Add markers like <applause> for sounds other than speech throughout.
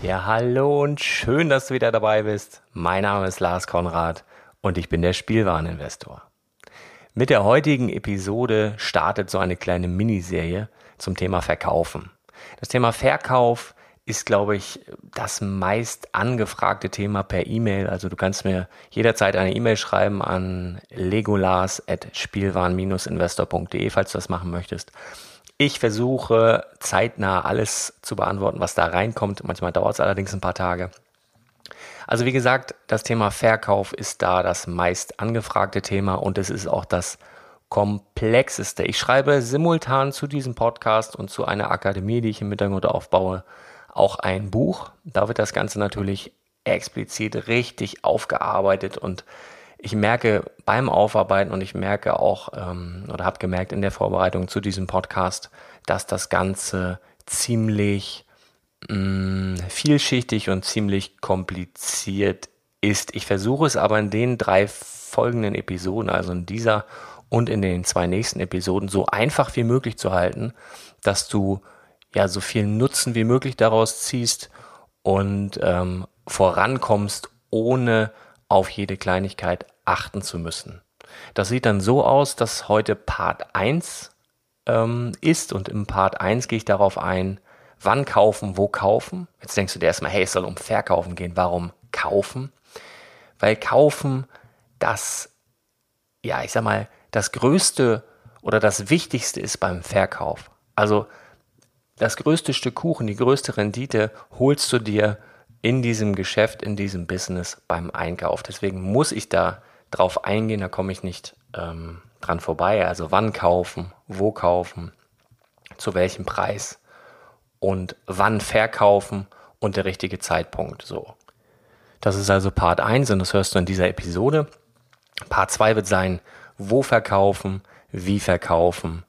Ja, hallo und schön, dass du wieder dabei bist. Mein Name ist Lars Konrad und ich bin der Spielwareninvestor. Mit der heutigen Episode startet so eine kleine Miniserie zum Thema Verkaufen. Das Thema Verkauf ist, glaube ich, das meist angefragte Thema per E-Mail. Also du kannst mir jederzeit eine E-Mail schreiben an legolas.spielwaren-investor.de, falls du das machen möchtest. Ich versuche zeitnah alles zu beantworten, was da reinkommt. Manchmal dauert es allerdings ein paar Tage. Also wie gesagt, das Thema Verkauf ist da das meist angefragte Thema und es ist auch das komplexeste. Ich schreibe simultan zu diesem Podcast und zu einer Akademie, die ich im Hintergrund aufbaue, auch ein Buch. Da wird das Ganze natürlich explizit richtig aufgearbeitet und ich merke beim Aufarbeiten und ich merke auch ähm, oder habe gemerkt in der Vorbereitung zu diesem Podcast, dass das Ganze ziemlich mh, mm, vielschichtig und ziemlich kompliziert ist. Ich versuche es aber in den drei folgenden Episoden, also in dieser und in den zwei nächsten Episoden, so einfach wie möglich zu halten, dass du ja so viel Nutzen wie möglich daraus ziehst und ähm, vorankommst, ohne auf jede Kleinigkeit achten zu müssen. Das sieht dann so aus, dass heute Part 1 ähm, ist und im Part 1 gehe ich darauf ein, wann kaufen, wo kaufen. Jetzt denkst du dir erstmal, hey, es soll um Verkaufen gehen. Warum kaufen? Weil kaufen das, ja, ich sag mal, das Größte oder das Wichtigste ist beim Verkauf. Also das größte Stück Kuchen, die größte Rendite holst du dir in diesem Geschäft, in diesem Business beim Einkauf. Deswegen muss ich da drauf eingehen, da komme ich nicht ähm, dran vorbei. Also wann kaufen, wo kaufen, zu welchem Preis und wann verkaufen und der richtige Zeitpunkt. So. Das ist also Part 1 und das hörst du in dieser Episode. Part 2 wird sein, wo verkaufen, wie verkaufen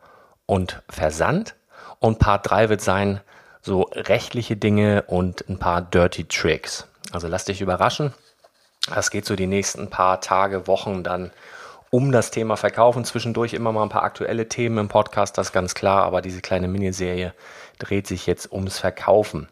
und Versand. Und Part 3 wird sein, so rechtliche Dinge und ein paar Dirty Tricks. Also lass dich überraschen. Das geht so die nächsten paar Tage, Wochen dann um das Thema Verkaufen. Zwischendurch immer mal ein paar aktuelle Themen im Podcast, das ist ganz klar, aber diese kleine Miniserie dreht sich jetzt ums Verkaufen.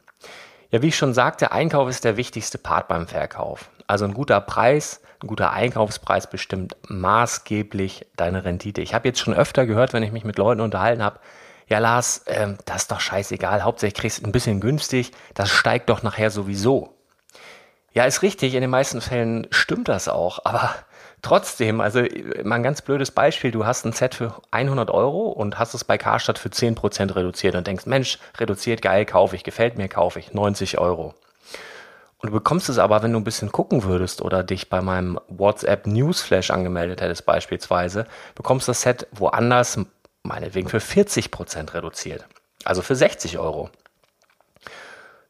Ja, wie ich schon sagte, Einkauf ist der wichtigste Part beim Verkauf. Also ein guter Preis, ein guter Einkaufspreis bestimmt maßgeblich deine Rendite. Ich habe jetzt schon öfter gehört, wenn ich mich mit Leuten unterhalten habe, ja Lars, äh, das ist doch scheißegal, hauptsächlich kriegst du ein bisschen günstig, das steigt doch nachher sowieso. Ja, ist richtig, in den meisten Fällen stimmt das auch, aber <laughs> trotzdem, also mal ein ganz blödes Beispiel, du hast ein Set für 100 Euro und hast es bei Karstadt für 10% reduziert und denkst, Mensch, reduziert, geil, kaufe ich, gefällt mir, kaufe ich, 90 Euro. Und du bekommst es aber, wenn du ein bisschen gucken würdest oder dich bei meinem WhatsApp Newsflash angemeldet hättest beispielsweise, bekommst das Set woanders, meinetwegen für 40% reduziert. Also für 60 Euro.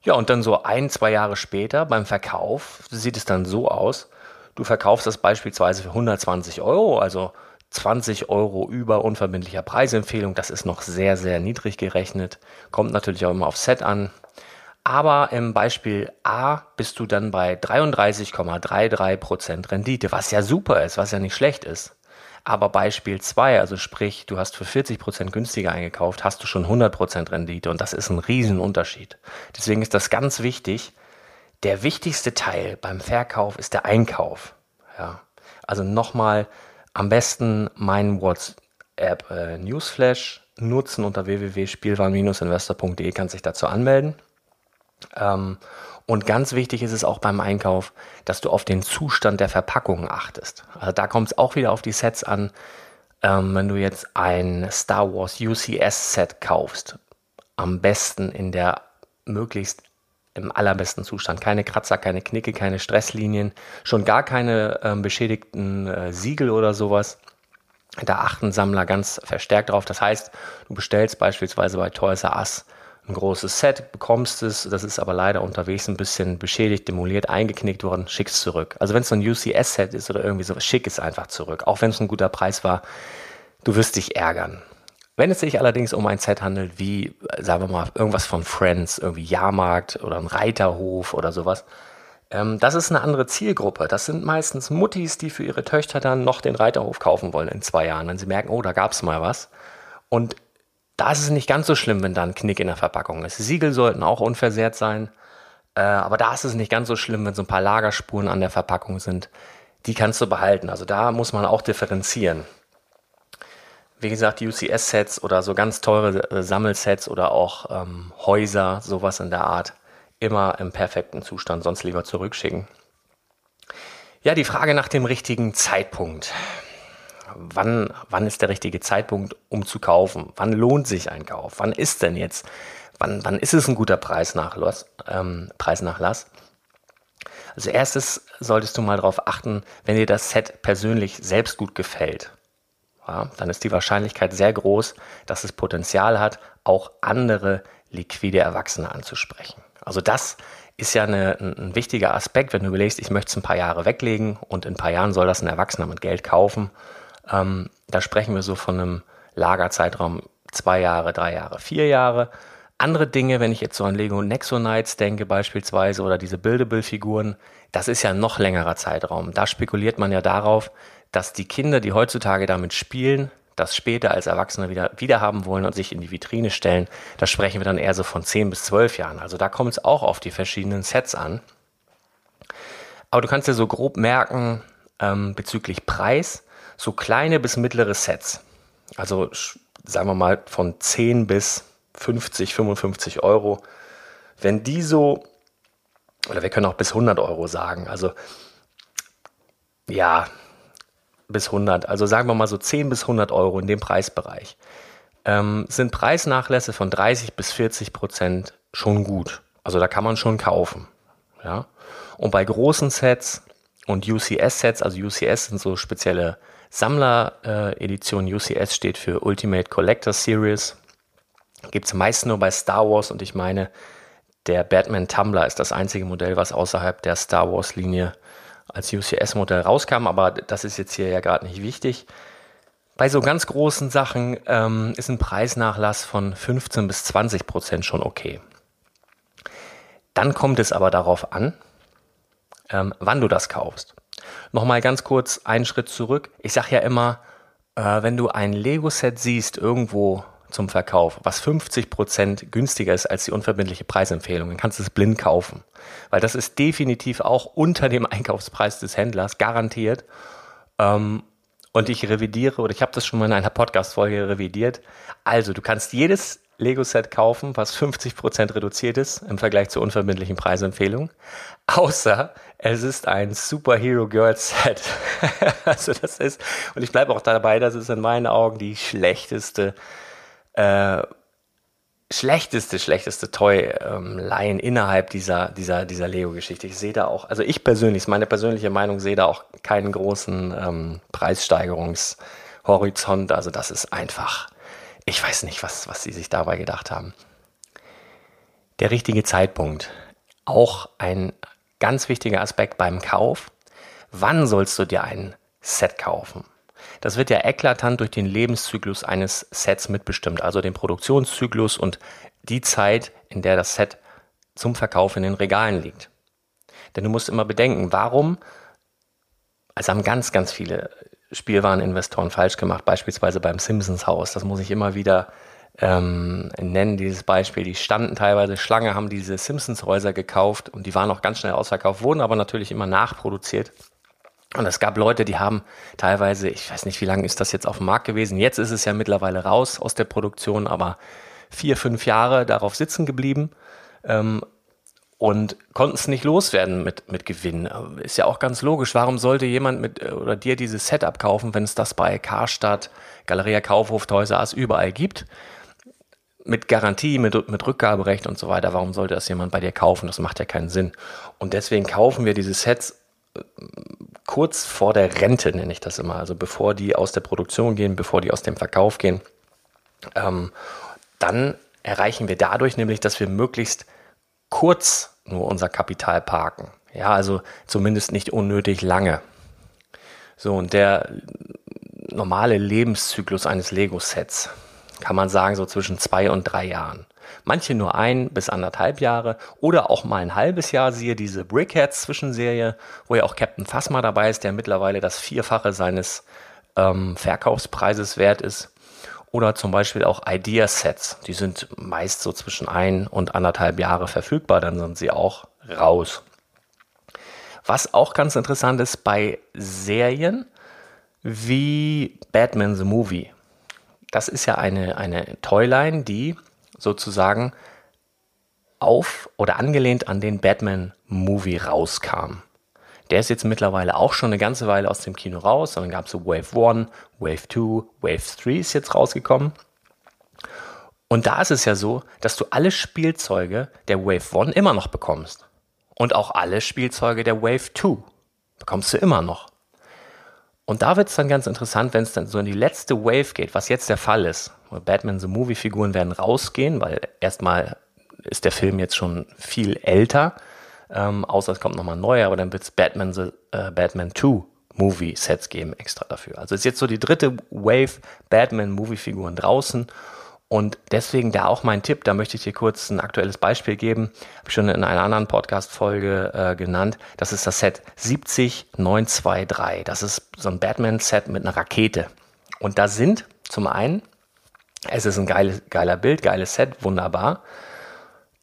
Ja, und dann so ein, zwei Jahre später beim Verkauf sieht es dann so aus, du verkaufst das beispielsweise für 120 Euro, also 20 Euro über unverbindlicher Preisempfehlung. Das ist noch sehr, sehr niedrig gerechnet. Kommt natürlich auch immer auf Set an. Aber im Beispiel A bist du dann bei 33,33% Rendite, was ja super ist, was ja nicht schlecht ist. Aber Beispiel 2, also sprich, du hast für 40% günstiger eingekauft, hast du schon 100% Rendite und das ist ein Riesenunterschied. Deswegen ist das ganz wichtig. Der wichtigste Teil beim Verkauf ist der Einkauf. Ja. Also nochmal am besten meinen WhatsApp äh, Newsflash nutzen unter www.spielwaren-investor.de kannst dich dazu anmelden. Ähm, und ganz wichtig ist es auch beim Einkauf, dass du auf den Zustand der Verpackung achtest. Also da kommt es auch wieder auf die Sets an. Ähm, wenn du jetzt ein Star Wars UCS Set kaufst, am besten in der möglichst im allerbesten Zustand. Keine Kratzer, keine Knicke, keine Stresslinien, schon gar keine ähm, beschädigten äh, Siegel oder sowas. Da achten Sammler ganz verstärkt drauf. Das heißt, du bestellst beispielsweise bei Toys R Us ein großes Set, bekommst es, das ist aber leider unterwegs ein bisschen beschädigt, demoliert, eingeknickt worden, schickst zurück. Also wenn es so ein UCS-Set ist oder irgendwie sowas, schick es einfach zurück. Auch wenn es ein guter Preis war, du wirst dich ärgern. Wenn es sich allerdings um ein Set handelt, wie, sagen wir mal, irgendwas von Friends, irgendwie Jahrmarkt oder ein Reiterhof oder sowas, ähm, das ist eine andere Zielgruppe. Das sind meistens Muttis, die für ihre Töchter dann noch den Reiterhof kaufen wollen in zwei Jahren, wenn sie merken, oh, da gab es mal was. Und da ist es nicht ganz so schlimm, wenn da ein Knick in der Verpackung ist. Siegel sollten auch unversehrt sein, äh, aber da ist es nicht ganz so schlimm, wenn so ein paar Lagerspuren an der Verpackung sind. Die kannst du behalten. Also da muss man auch differenzieren. Wie gesagt, UCS-Sets oder so ganz teure äh, Sammelsets oder auch ähm, Häuser, sowas in der Art, immer im perfekten Zustand, sonst lieber zurückschicken. Ja, die Frage nach dem richtigen Zeitpunkt wann, wann ist der richtige Zeitpunkt, um zu kaufen? Wann lohnt sich ein Kauf? Wann ist denn jetzt? Wann, wann ist es ein guter Preisnachlass? Ähm, Preisnachlass? Als erstes solltest du mal darauf achten, wenn dir das Set persönlich selbst gut gefällt. Ja, dann ist die Wahrscheinlichkeit sehr groß, dass es Potenzial hat, auch andere liquide Erwachsene anzusprechen. Also das ist ja eine, ein wichtiger Aspekt, wenn du überlegst, ich möchte es ein paar Jahre weglegen und in ein paar Jahren soll das ein Erwachsener mit Geld kaufen ähm, da sprechen wir so von einem Lagerzeitraum zwei Jahre, drei Jahre, vier Jahre. Andere Dinge, wenn ich jetzt so an Lego Nexo Knights denke beispielsweise oder diese Buildable-Figuren, das ist ja ein noch längerer Zeitraum. Da spekuliert man ja darauf, dass die Kinder, die heutzutage damit spielen, das später als Erwachsene wieder, wieder haben wollen und sich in die Vitrine stellen. Da sprechen wir dann eher so von 10 bis 12 Jahren. Also da kommt es auch auf die verschiedenen Sets an. Aber du kannst dir so grob merken, ähm, bezüglich Preis, so kleine bis mittlere Sets. Also sagen wir mal von 10 bis 50, 55 Euro. Wenn die so, oder wir können auch bis 100 Euro sagen, also ja, bis 100, also sagen wir mal so 10 bis 100 Euro in dem Preisbereich, ähm, sind Preisnachlässe von 30 bis 40 Prozent schon gut. Also da kann man schon kaufen. Ja? Und bei großen Sets und UCS-Sets, also UCS sind so spezielle Sammler-Editionen, UCS steht für Ultimate Collector Series, gibt es meist nur bei Star Wars und ich meine, der Batman Tumbler ist das einzige Modell, was außerhalb der Star Wars-Linie als UCS-Modell rauskam, aber das ist jetzt hier ja gerade nicht wichtig. Bei so ganz großen Sachen ähm, ist ein Preisnachlass von 15 bis 20 Prozent schon okay. Dann kommt es aber darauf an, ähm, wann du das kaufst. Nochmal ganz kurz einen Schritt zurück. Ich sage ja immer, äh, wenn du ein Lego-Set siehst irgendwo zum Verkauf, was 50 Prozent günstiger ist als die unverbindliche Preisempfehlung, dann kannst du es blind kaufen. Weil das ist definitiv auch unter dem <laughs> Einkaufspreis des Händlers garantiert. Ähm, und ich revidiere, oder ich habe das schon mal in einer Podcast-Folge revidiert. Also, du kannst jedes Lego-Set kaufen, was 50% reduziert ist im Vergleich zur unverbindlichen Preisempfehlung. Außer es ist ein Superhero Girls Set. <laughs> also das ist, und ich bleibe auch dabei, das ist in meinen Augen die schlechteste, äh, schlechteste, schlechteste Toy-Line ähm, innerhalb dieser, dieser, dieser Lego-Geschichte. Ich sehe da auch, also ich persönlich, meine persönliche Meinung, sehe da auch keinen großen ähm, Preissteigerungshorizont. Also das ist einfach ich weiß nicht, was, was sie sich dabei gedacht haben. Der richtige Zeitpunkt. Auch ein ganz wichtiger Aspekt beim Kauf. Wann sollst du dir ein Set kaufen? Das wird ja eklatant durch den Lebenszyklus eines Sets mitbestimmt, also den Produktionszyklus und die Zeit, in der das Set zum Verkauf in den Regalen liegt. Denn du musst immer bedenken, warum, also haben ganz, ganz viele Spielwareninvestoren falsch gemacht, beispielsweise beim Simpsons Haus. Das muss ich immer wieder ähm, nennen, dieses Beispiel. Die standen teilweise Schlange, haben diese Simpsons Häuser gekauft und die waren auch ganz schnell ausverkauft, wurden aber natürlich immer nachproduziert. Und es gab Leute, die haben teilweise, ich weiß nicht, wie lange ist das jetzt auf dem Markt gewesen. Jetzt ist es ja mittlerweile raus aus der Produktion, aber vier, fünf Jahre darauf sitzen geblieben. Ähm, und konnten es nicht loswerden mit, mit Gewinn. Ist ja auch ganz logisch. Warum sollte jemand mit oder dir dieses Setup kaufen, wenn es das bei Karstadt, Galeria Kaufhof, Toys R überall gibt? Mit Garantie, mit, mit Rückgaberecht und so weiter. Warum sollte das jemand bei dir kaufen? Das macht ja keinen Sinn. Und deswegen kaufen wir diese Sets äh, kurz vor der Rente, nenne ich das immer. Also bevor die aus der Produktion gehen, bevor die aus dem Verkauf gehen. Ähm, dann erreichen wir dadurch nämlich, dass wir möglichst kurz nur unser Kapital parken. Ja, also zumindest nicht unnötig lange. So, und der normale Lebenszyklus eines Lego-Sets kann man sagen, so zwischen zwei und drei Jahren. Manche nur ein bis anderthalb Jahre oder auch mal ein halbes Jahr. Siehe diese Brickheads Zwischenserie, wo ja auch Captain Phasma dabei ist, der mittlerweile das Vierfache seines ähm, Verkaufspreises wert ist. Oder zum Beispiel auch Idea-Sets. Die sind meist so zwischen ein und anderthalb Jahre verfügbar, dann sind sie auch raus. Was auch ganz interessant ist bei Serien wie Batman the Movie. Das ist ja eine, eine Toyline, die sozusagen auf oder angelehnt an den Batman Movie rauskam. Der ist jetzt mittlerweile auch schon eine ganze Weile aus dem Kino raus. Und dann gab es so Wave 1, Wave 2, Wave 3 ist jetzt rausgekommen. Und da ist es ja so, dass du alle Spielzeuge der Wave 1 immer noch bekommst. Und auch alle Spielzeuge der Wave 2 bekommst du immer noch. Und da wird es dann ganz interessant, wenn es dann so in die letzte Wave geht, was jetzt der Fall ist. Batman The Movie Figuren werden rausgehen, weil erstmal ist der Film jetzt schon viel älter. Ähm, außer es kommt nochmal neu, aber dann wird es Batman, äh, Batman 2 Movie-Sets geben extra dafür. Also ist jetzt so die dritte Wave Batman-Movie-Figuren draußen. Und deswegen da auch mein Tipp, da möchte ich dir kurz ein aktuelles Beispiel geben, habe ich schon in einer anderen Podcast-Folge äh, genannt. Das ist das Set 70923. Das ist so ein Batman-Set mit einer Rakete. Und da sind zum einen, es ist ein geiles, geiler Bild, geiles Set, wunderbar.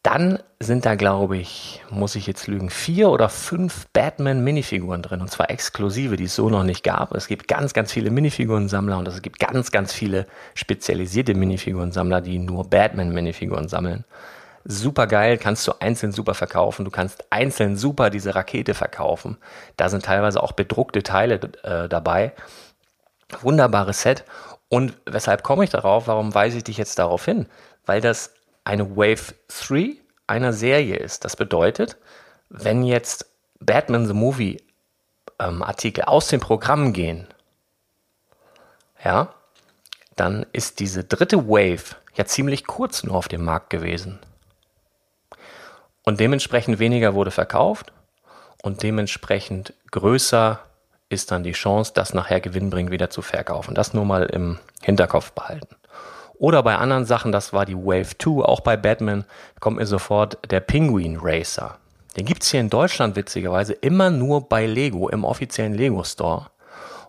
Dann sind da, glaube ich, muss ich jetzt lügen, vier oder fünf Batman-Minifiguren drin. Und zwar exklusive, die es so noch nicht gab. Es gibt ganz, ganz viele Minifigurensammler und es gibt ganz, ganz viele spezialisierte Minifigurensammler, die nur Batman-Minifiguren sammeln. Super geil, kannst du einzeln super verkaufen. Du kannst einzeln super diese Rakete verkaufen. Da sind teilweise auch bedruckte Teile äh, dabei. Wunderbares Set. Und weshalb komme ich darauf? Warum weise ich dich jetzt darauf hin? Weil das eine Wave 3 einer Serie ist. Das bedeutet, wenn jetzt Batman the Movie ähm, Artikel aus dem Programm gehen, ja, dann ist diese dritte Wave ja ziemlich kurz nur auf dem Markt gewesen. Und dementsprechend weniger wurde verkauft und dementsprechend größer ist dann die Chance, das nachher gewinnbringend wieder zu verkaufen. Das nur mal im Hinterkopf behalten. Oder bei anderen Sachen, das war die Wave 2, auch bei Batman, kommt mir sofort der Penguin Racer. Den gibt es hier in Deutschland witzigerweise immer nur bei Lego, im offiziellen Lego Store.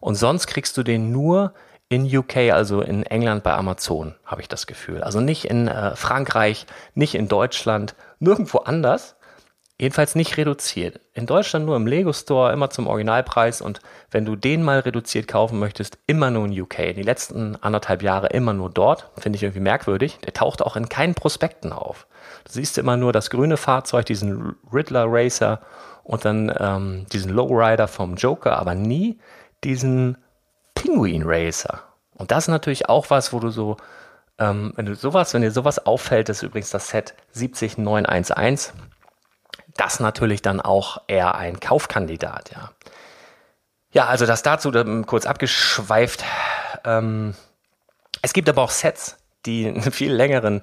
Und sonst kriegst du den nur in UK, also in England bei Amazon, habe ich das Gefühl. Also nicht in äh, Frankreich, nicht in Deutschland, nirgendwo anders. Jedenfalls nicht reduziert. In Deutschland nur im Lego Store, immer zum Originalpreis und wenn du den mal reduziert kaufen möchtest, immer nur in UK. Die letzten anderthalb Jahre immer nur dort. Finde ich irgendwie merkwürdig. Der taucht auch in keinen Prospekten auf. Du siehst immer nur das grüne Fahrzeug, diesen Riddler Racer und dann ähm, diesen Lowrider vom Joker, aber nie diesen Penguin Racer. Und das ist natürlich auch was, wo du so, ähm, wenn du sowas, wenn dir sowas auffällt, ist übrigens das Set 70911 das natürlich dann auch eher ein Kaufkandidat, ja. Ja, also das dazu kurz abgeschweift. Ähm, es gibt aber auch Sets, die einen viel längeren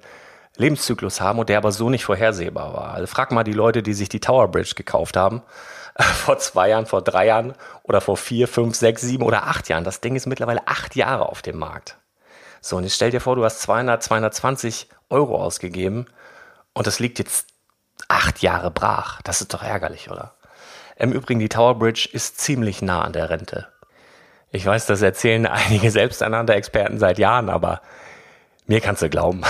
Lebenszyklus haben und der aber so nicht vorhersehbar war. Also frag mal die Leute, die sich die Tower Bridge gekauft haben. <laughs> Vor zwei Jahren, vor drei Jahren oder vor vier, fünf, sechs, sieben oder acht Jahren. Das Ding ist mittlerweile acht Jahre auf dem Markt. So, und jetzt stell dir vor, du hast 200, 220 Euro ausgegeben und das liegt jetzt acht Jahre brach. Das ist doch ärgerlich, oder? Im Übrigen, die Tower Bridge ist ziemlich nah an der Rente. Ich weiß, das erzählen einige selbsternannte Experten seit Jahren, aber mir kannst du glauben.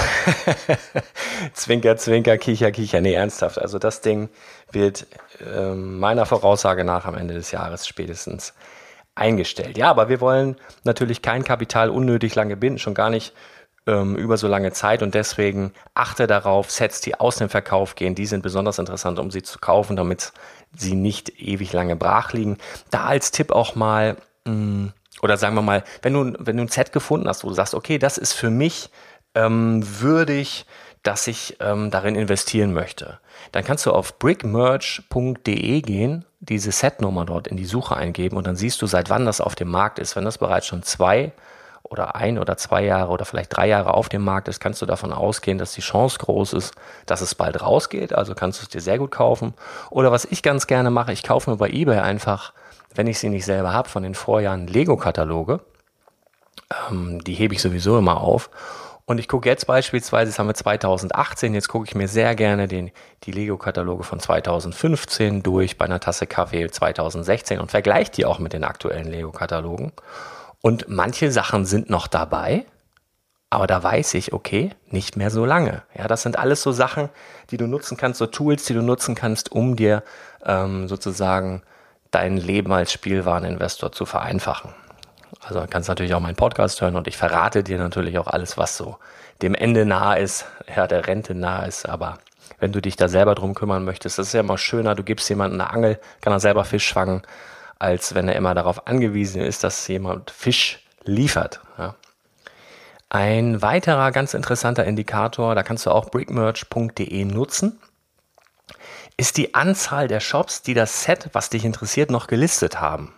<laughs> zwinker, zwinker, kicher, kicher. Nee, ernsthaft. Also das Ding wird äh, meiner Voraussage nach am Ende des Jahres spätestens eingestellt. Ja, aber wir wollen natürlich kein Kapital unnötig lange binden, schon gar nicht ähm, über so lange Zeit und deswegen achte darauf, Sets, die aus dem Verkauf gehen, die sind besonders interessant, um sie zu kaufen, damit sie nicht ewig lange brach liegen. Da als Tipp auch mal, mh, mm, oder sagen wir mal, wenn du, wenn du ein Set gefunden hast, wo du sagst, okay, das ist für mich ähm, würdig, dass ich ähm, darin investieren möchte, dann kannst du auf brickmerch.de gehen, diese Setnummer dort in die Suche eingeben und dann siehst du, seit wann das auf dem Markt ist. Wenn das bereits schon zwei oder ein oder zwei Jahre oder vielleicht drei Jahre auf dem Markt ist, kannst du davon ausgehen, dass die Chance groß ist, dass es bald rausgeht. Also kannst du es dir sehr gut kaufen. Oder was ich ganz gerne mache, ich kaufe mir bei eBay einfach, wenn ich sie nicht selber habe, von den Vorjahren Lego-Kataloge. Ähm, die hebe ich sowieso immer auf. Und ich gucke jetzt beispielsweise, das haben wir 2018, jetzt gucke ich mir sehr gerne den, die Lego-Kataloge von 2015 durch bei einer Tasse Kaffee 2016 und vergleiche die auch mit den aktuellen Lego-Katalogen. Und manche Sachen sind noch dabei, aber da weiß ich, okay, nicht mehr so lange. Ja, das sind alles so Sachen, die du nutzen kannst, so Tools, die du nutzen kannst, um dir ähm, sozusagen dein Leben als Spielwareninvestor zu vereinfachen. Also kannst natürlich auch meinen Podcast hören und ich verrate dir natürlich auch alles, was so dem Ende nahe ist, ja, der Rente nahe ist, aber wenn du dich da selber drum kümmern möchtest, das ist ja immer schöner, du gibst jemandem eine Angel, kann er selber Fisch fangen als wenn er immer darauf angewiesen ist, dass jemand Fisch liefert. Ja. Ein weiterer ganz interessanter Indikator, da kannst du auch brickmerch.de nutzen, ist die Anzahl der Shops, die das Set, was dich interessiert, noch gelistet haben.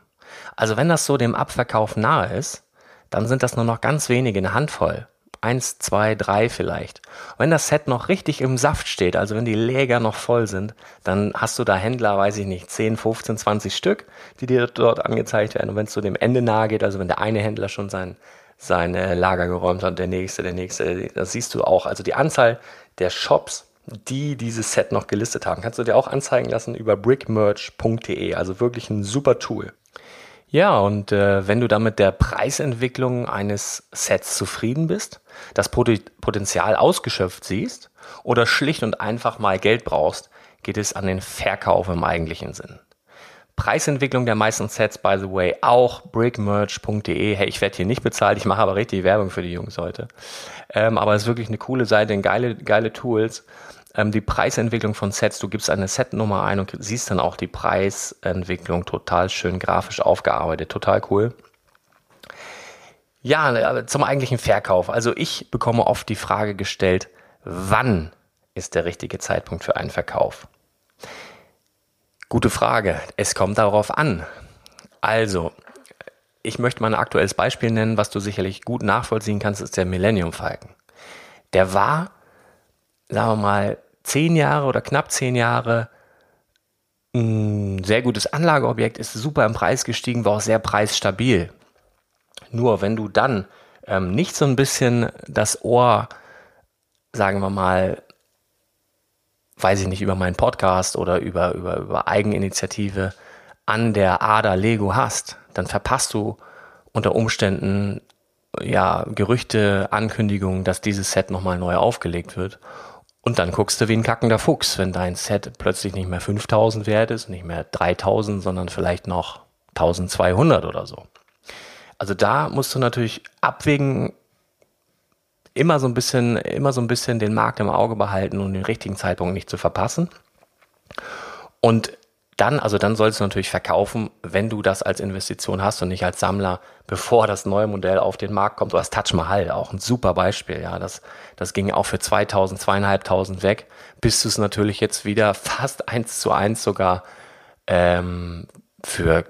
Also wenn das so dem Abverkauf nahe ist, dann sind das nur noch ganz wenige, eine Handvoll eins, zwei, drei vielleicht. Und wenn das Set noch richtig im Saft steht, also wenn die Läger noch voll sind, dann hast du da Händler, weiß ich nicht, 10, 15, 20 Stück, die dir dort angezeigt werden. Und wenn es zu dem Ende nahe geht, also wenn der eine Händler schon sein, sein Lager geräumt hat, der nächste, der nächste, das siehst du auch. Also die Anzahl der Shops, die dieses Set noch gelistet haben, kannst du dir auch anzeigen lassen über brickmerch.de. Also wirklich ein super Tool. Ja, und äh, wenn du damit der Preisentwicklung eines Sets zufrieden bist, das Potenzial ausgeschöpft siehst oder schlicht und einfach mal Geld brauchst, geht es an den Verkauf im eigentlichen Sinn. Preisentwicklung der meisten Sets, by the way, auch brickmerch.de. Hey, ich werde hier nicht bezahlt, ich mache aber richtig Werbung für die Jungs heute. Ähm, aber es ist wirklich eine coole Seite, geile, geile Tools ähm, die Preisentwicklung von Sets. Du gibst eine Setnummer ein und siehst dann auch die Preisentwicklung total schön grafisch aufgearbeitet. Total cool. Ja, zum eigentlichen Verkauf. Also ich bekomme oft die Frage gestellt, wann ist der richtige Zeitpunkt für einen Verkauf? Gute Frage. Es kommt darauf an. Also, ich möchte mal ein aktuelles Beispiel nennen, was du sicherlich gut nachvollziehen kannst, ist der Millennium Falcon. Der war, sagen wir mal, zehn Jahre oder knapp zehn Jahre ein sehr gutes Anlageobjekt, ist super im Preis gestiegen, war auch sehr preisstabil. Nur wenn du dann ähm, nicht so ein bisschen das Ohr, sagen wir mal, weiß ich nicht, über meinen Podcast oder über, über, über Eigeninitiative an der Ader Lego hast, dann verpasst du unter Umständen ja Gerüchte, Ankündigungen, dass dieses Set nochmal neu aufgelegt wird. Und dann guckst du wie ein kackender Fuchs, wenn dein Set plötzlich nicht mehr 5000 wert ist, nicht mehr 3000, sondern vielleicht noch 1200 oder so. Also da musst du natürlich abwägen, immer so ein bisschen, immer so ein bisschen den Markt im Auge behalten und den richtigen Zeitpunkt nicht zu verpassen. Und dann, also dann sollst du natürlich verkaufen, wenn du das als Investition hast und nicht als Sammler, bevor das neue Modell auf den Markt kommt. Du hast Touch Mahal, auch ein super Beispiel. Ja, das, das ging auch für 2000, zweieinhalbtausend weg, bis du es natürlich jetzt wieder <laughs> fast eins zu eins sogar ähm, für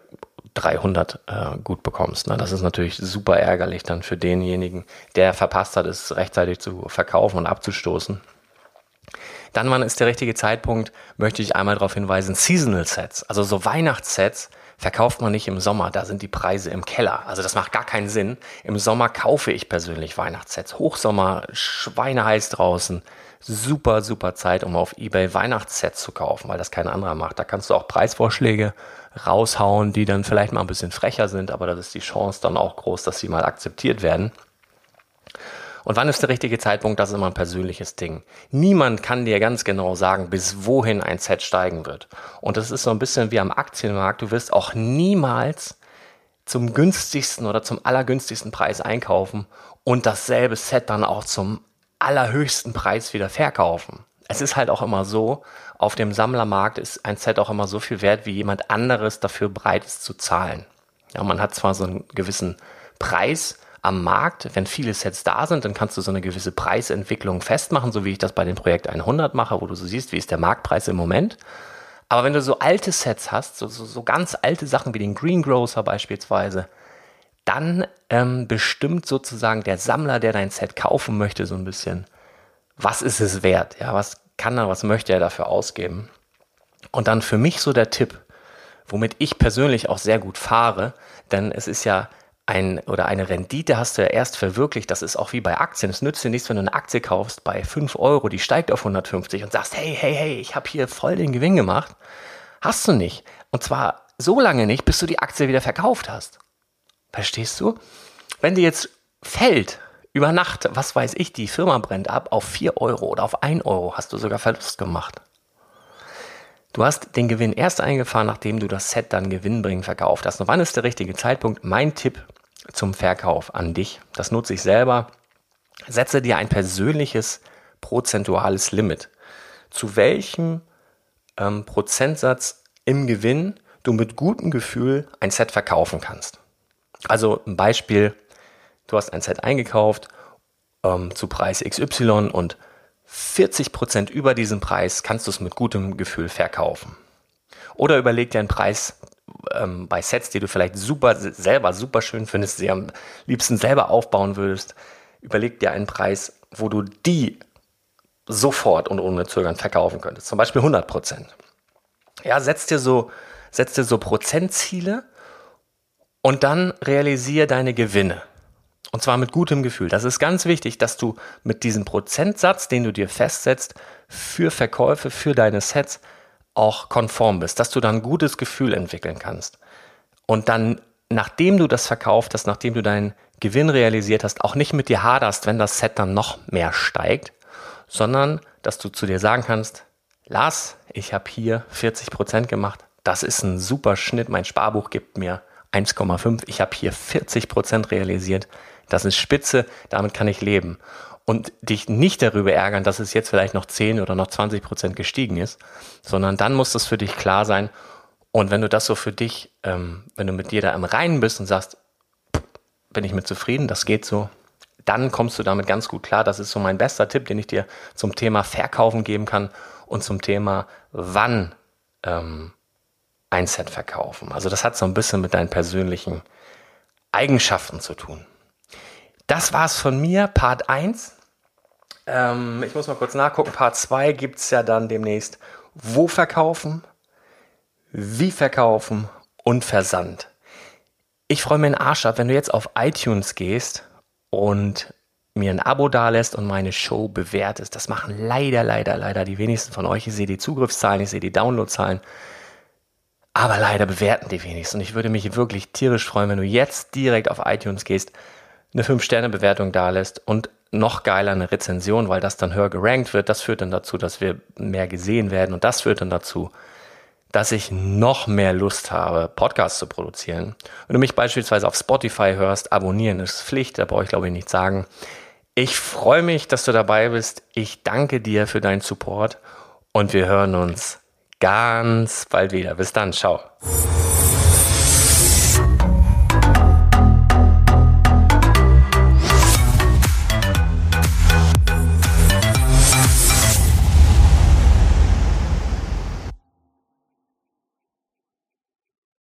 300 äh, gut bekommst. Ne? Das ist natürlich super ärgerlich dann für denjenigen, der verpasst hat, es rechtzeitig zu verkaufen und abzustoßen. Dann, wann ist der richtige Zeitpunkt, möchte ich einmal darauf hinweisen, Seasonal Sets, also so Weihnachtssets, verkauft man nicht im Sommer, da sind die Preise im Keller. Also das macht gar keinen Sinn. Im Sommer kaufe ich persönlich Weihnachtssets. Hochsommer, schweineheiß draußen. Super, super Zeit, um auf Ebay Weihnachtssets zu kaufen, weil das kein anderer macht. Da kannst du auch Preisvorschläge raushauen, die dann vielleicht mal ein bisschen frecher sind, aber das ist die Chance dann auch groß, dass sie mal akzeptiert werden. Und wann ist der richtige Zeitpunkt? Das ist immer ein persönliches Ding. Niemand kann dir ganz genau sagen, bis wohin ein Set steigen wird. Und das ist so ein bisschen wie am Aktienmarkt. Du wirst auch niemals zum günstigsten oder zum allergünstigsten Preis einkaufen und dasselbe Set dann auch zum allerhöchsten Preis wieder verkaufen. Es ist halt auch immer so, auf dem Sammlermarkt ist ein Set auch immer so viel wert, wie jemand anderes dafür bereit ist zu zahlen. Ja, man hat zwar so einen gewissen Preis, am Markt, wenn viele Sets da sind, dann kannst du so eine gewisse Preisentwicklung festmachen, so wie ich das bei dem Projekt 100 mache, wo du so siehst, wie ist der Marktpreis im Moment. Aber wenn du so alte Sets hast, so, so, so ganz alte Sachen wie den Greengrocer beispielsweise, dann ähm, bestimmt sozusagen der Sammler, der dein Set kaufen möchte, so ein bisschen, was ist es wert? Ja, was kann er, was möchte er dafür ausgeben? Und dann für mich so der Tipp, womit ich persönlich auch sehr gut fahre, denn es ist ja ein oder eine Rendite hast du ja erst verwirklicht. Das ist auch wie bei Aktien. Es nützt dir nichts, wenn du eine Aktie kaufst bei 5 Euro, die steigt auf 150 und sagst, hey, hey, hey, ich habe hier voll den Gewinn gemacht. Hast du nicht. Und zwar so lange nicht, bis du die Aktie wieder verkauft hast. Verstehst du? Wenn die jetzt fällt über Nacht, was weiß ich, die Firma brennt ab auf 4 Euro oder auf 1 Euro, hast du sogar Verlust gemacht. Du hast den Gewinn erst eingefahren, nachdem du das Set dann gewinnbringend verkauft hast. Und wann ist der richtige Zeitpunkt? Mein Tipp zum Verkauf an dich, das nutze ich selber. Setze dir ein persönliches prozentuales Limit. Zu welchem ähm, Prozentsatz im Gewinn du mit gutem Gefühl ein Set verkaufen kannst. Also ein Beispiel, du hast ein Set eingekauft ähm, zu Preis XY und 40 Prozent über diesem Preis kannst du es mit gutem Gefühl verkaufen. Oder überleg dir einen Preis ähm, bei Sets, die du vielleicht super selber super schön findest, sie am liebsten selber aufbauen würdest. Überleg dir einen Preis, wo du die sofort und ohne Zögern verkaufen könntest. Zum Beispiel 100 Prozent. Ja, setz dir so, setz dir so Prozentziele und dann realisiere deine Gewinne. Und zwar mit gutem Gefühl. Das ist ganz wichtig, dass du mit diesem Prozentsatz, den du dir festsetzt, für Verkäufe, für deine Sets auch konform bist, dass du dann ein gutes Gefühl entwickeln kannst. Und dann, nachdem du das verkauft hast, nachdem du deinen Gewinn realisiert hast, auch nicht mit dir haderst, wenn das Set dann noch mehr steigt, sondern dass du zu dir sagen kannst, Lars, ich habe hier 40 Prozent gemacht, das ist ein super Schnitt, mein Sparbuch gibt mir 1,5, ich habe hier 40 Prozent realisiert, das ist spitze, damit kann ich leben. Und dich nicht darüber ärgern, dass es jetzt vielleicht noch 10 oder noch 20 Prozent gestiegen ist, sondern dann muss das für dich klar sein. Und wenn du das so für dich, ähm, wenn du mit dir da im Reinen bist und sagst, bin ich mit zufrieden, das geht so. Dann kommst du damit ganz gut klar. Das ist so mein bester Tipp, den ich dir zum Thema Verkaufen geben kann und zum Thema wann ähm, ein Set verkaufen. Also das hat so ein bisschen mit deinen persönlichen Eigenschaften zu tun. Das war's von mir, Part 1. Ähm, ich muss mal kurz nachgucken. Part 2 gibt es ja dann demnächst. Wo verkaufen, wie verkaufen und Versand. Ich freue mich einen Arsch ab, wenn du jetzt auf iTunes gehst und mir ein Abo dalässt und meine Show bewertest. Das machen leider, leider, leider die wenigsten von euch. Ich sehe die Zugriffszahlen, ich sehe die Downloadzahlen. Aber leider bewerten die wenigsten. Und ich würde mich wirklich tierisch freuen, wenn du jetzt direkt auf iTunes gehst, eine 5-Sterne-Bewertung dalässt und noch geiler eine Rezension, weil das dann höher gerankt wird. Das führt dann dazu, dass wir mehr gesehen werden und das führt dann dazu, dass ich noch mehr Lust habe, Podcasts zu produzieren. Wenn du mich beispielsweise auf Spotify hörst, abonnieren ist Pflicht, da brauche ich glaube ich nichts sagen. Ich freue mich, dass du dabei bist. Ich danke dir für deinen Support und wir hören uns ganz bald wieder. Bis dann, ciao.